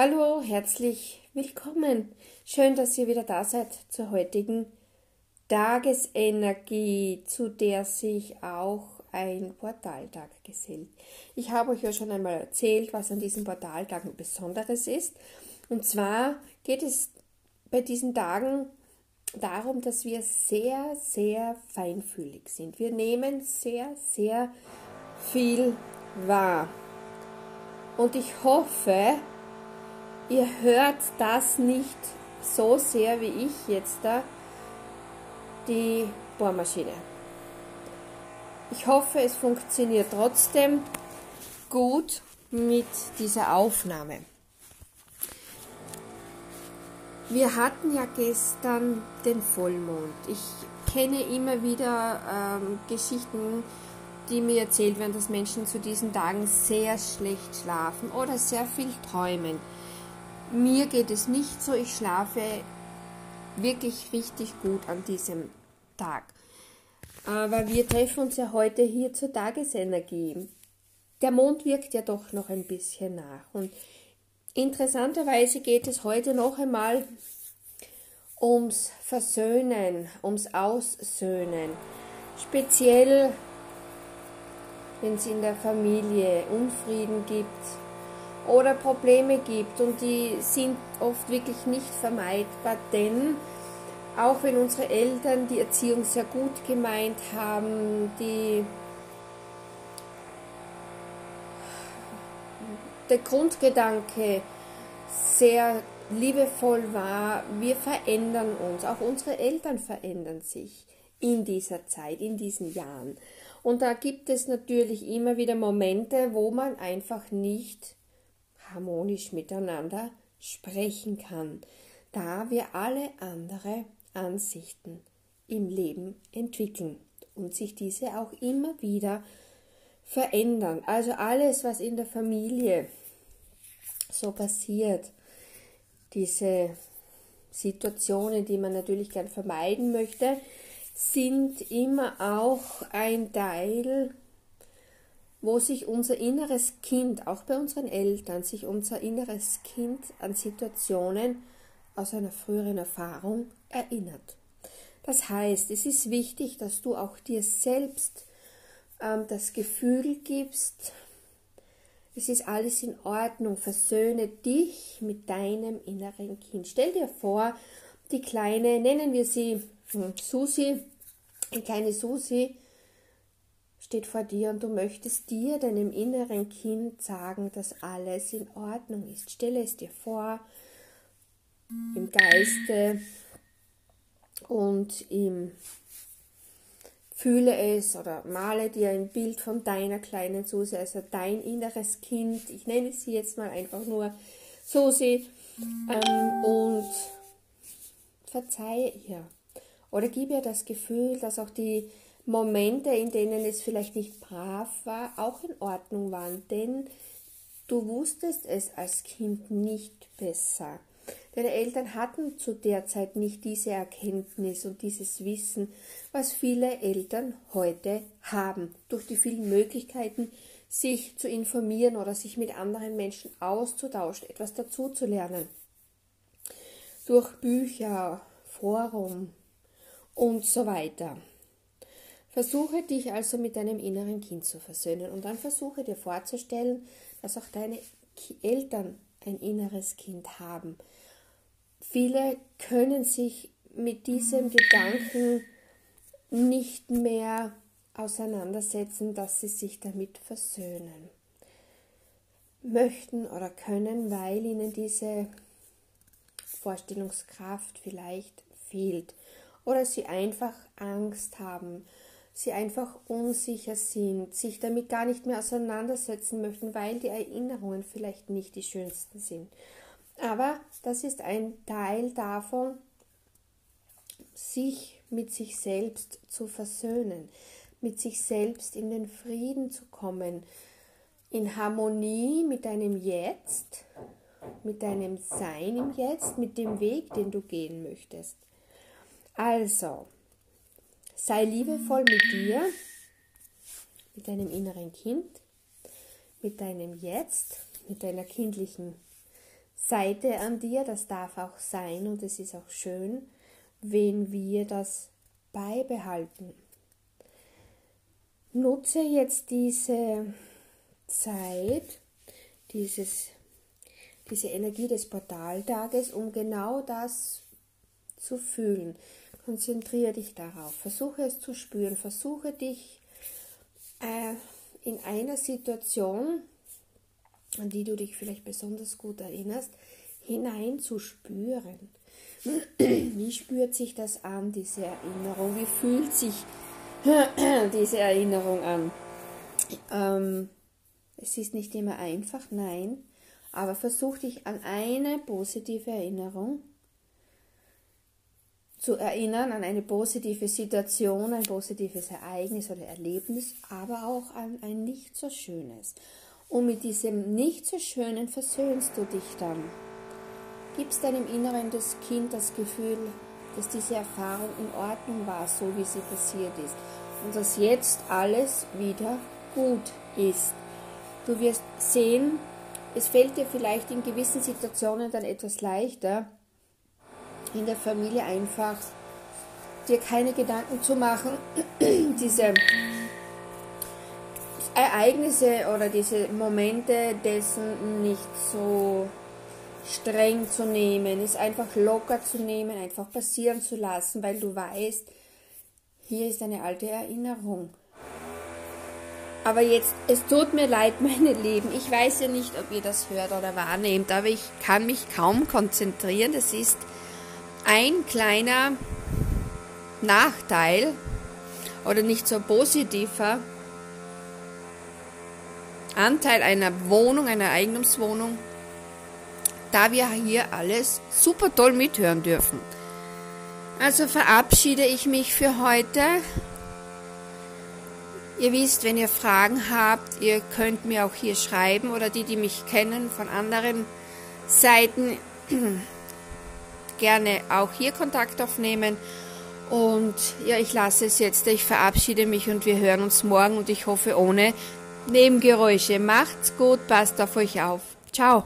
Hallo, herzlich willkommen. Schön, dass ihr wieder da seid zur heutigen Tagesenergie, zu der sich auch ein Portaltag gesellt. Ich habe euch ja schon einmal erzählt, was an diesem Portaltag ein Besonderes ist. Und zwar geht es bei diesen Tagen darum, dass wir sehr, sehr feinfühlig sind. Wir nehmen sehr, sehr viel wahr. Und ich hoffe, ihr hört das nicht so sehr wie ich jetzt da, die Bohrmaschine. Ich hoffe, es funktioniert trotzdem gut mit dieser Aufnahme. Wir hatten ja gestern den Vollmond. Ich kenne immer wieder ähm, Geschichten, die mir erzählt werden, dass Menschen zu diesen Tagen sehr schlecht schlafen oder sehr viel träumen. Mir geht es nicht so, ich schlafe wirklich richtig gut an diesem Tag. Aber wir treffen uns ja heute hier zur Tagesenergie. Der Mond wirkt ja doch noch ein bisschen nach. Und interessanterweise geht es heute noch einmal ums Versöhnen, ums Aussöhnen. Speziell, wenn es in der Familie Unfrieden gibt oder Probleme gibt und die sind oft wirklich nicht vermeidbar, denn auch wenn unsere Eltern die Erziehung sehr gut gemeint haben, die der Grundgedanke sehr liebevoll war, wir verändern uns, auch unsere Eltern verändern sich in dieser Zeit, in diesen Jahren. Und da gibt es natürlich immer wieder Momente, wo man einfach nicht harmonisch miteinander sprechen kann, da wir alle andere Ansichten im Leben entwickeln und sich diese auch immer wieder verändern. Also alles, was in der Familie so passiert, diese Situationen, die man natürlich gern vermeiden möchte, sind immer auch ein Teil, wo sich unser inneres Kind, auch bei unseren Eltern, sich unser inneres Kind an Situationen aus einer früheren Erfahrung erinnert. Das heißt, es ist wichtig, dass du auch dir selbst ähm, das Gefühl gibst, es ist alles in Ordnung, versöhne dich mit deinem inneren Kind. Stell dir vor, die kleine, nennen wir sie hm, Susi, eine kleine Susi, steht vor dir und du möchtest dir, deinem inneren Kind, sagen, dass alles in Ordnung ist. Stelle es dir vor, im Geiste und im Fühle es oder male dir ein Bild von deiner kleinen Susi, also dein inneres Kind. Ich nenne sie jetzt mal einfach nur Susi ähm, und verzeihe ihr. Oder gib ihr das Gefühl, dass auch die Momente, in denen es vielleicht nicht brav war, auch in Ordnung waren, denn du wusstest es als Kind nicht besser. Deine Eltern hatten zu der Zeit nicht diese Erkenntnis und dieses Wissen, was viele Eltern heute haben, durch die vielen Möglichkeiten, sich zu informieren oder sich mit anderen Menschen auszutauschen, etwas dazu zu lernen. Durch Bücher, Forum und so weiter. Versuche dich also mit deinem inneren Kind zu versöhnen und dann versuche dir vorzustellen, dass auch deine Eltern ein inneres Kind haben, Viele können sich mit diesem Gedanken nicht mehr auseinandersetzen, dass sie sich damit versöhnen möchten oder können, weil ihnen diese Vorstellungskraft vielleicht fehlt oder sie einfach Angst haben, sie einfach unsicher sind, sich damit gar nicht mehr auseinandersetzen möchten, weil die Erinnerungen vielleicht nicht die schönsten sind. Aber das ist ein Teil davon, sich mit sich selbst zu versöhnen, mit sich selbst in den Frieden zu kommen, in Harmonie mit deinem Jetzt, mit deinem Sein im Jetzt, mit dem Weg, den du gehen möchtest. Also, sei liebevoll mit dir, mit deinem inneren Kind, mit deinem Jetzt, mit deiner kindlichen Seite an dir, das darf auch sein und es ist auch schön, wenn wir das beibehalten. Nutze jetzt diese Zeit, dieses, diese Energie des Portaltages, um genau das zu fühlen. Konzentriere dich darauf, versuche es zu spüren, versuche dich äh, in einer Situation, an die du dich vielleicht besonders gut erinnerst, hineinzuspüren. Wie spürt sich das an, diese Erinnerung? Wie fühlt sich diese Erinnerung an? Ähm, es ist nicht immer einfach, nein, aber versuch dich an eine positive Erinnerung zu erinnern, an eine positive Situation, ein positives Ereignis oder Erlebnis, aber auch an ein nicht so schönes. Und mit diesem nicht so schönen versöhnst du dich dann. Gibst deinem Inneren das Kind das Gefühl, dass diese Erfahrung in Ordnung war, so wie sie passiert ist. Und dass jetzt alles wieder gut ist. Du wirst sehen, es fällt dir vielleicht in gewissen Situationen dann etwas leichter, in der Familie einfach dir keine Gedanken zu machen, diese Ereignisse oder diese Momente dessen nicht so streng zu nehmen, es einfach locker zu nehmen, einfach passieren zu lassen, weil du weißt, hier ist eine alte Erinnerung. Aber jetzt, es tut mir leid, meine Lieben. Ich weiß ja nicht, ob ihr das hört oder wahrnehmt, aber ich kann mich kaum konzentrieren. Das ist ein kleiner Nachteil oder nicht so positiver Anteil einer Wohnung, einer Eigentumswohnung, da wir hier alles super toll mithören dürfen. Also verabschiede ich mich für heute. Ihr wisst, wenn ihr Fragen habt, ihr könnt mir auch hier schreiben oder die, die mich kennen von anderen Seiten, gerne auch hier Kontakt aufnehmen. Und ja, ich lasse es jetzt. Ich verabschiede mich und wir hören uns morgen und ich hoffe ohne Nebengeräusche. Macht's gut, passt auf euch auf. Ciao.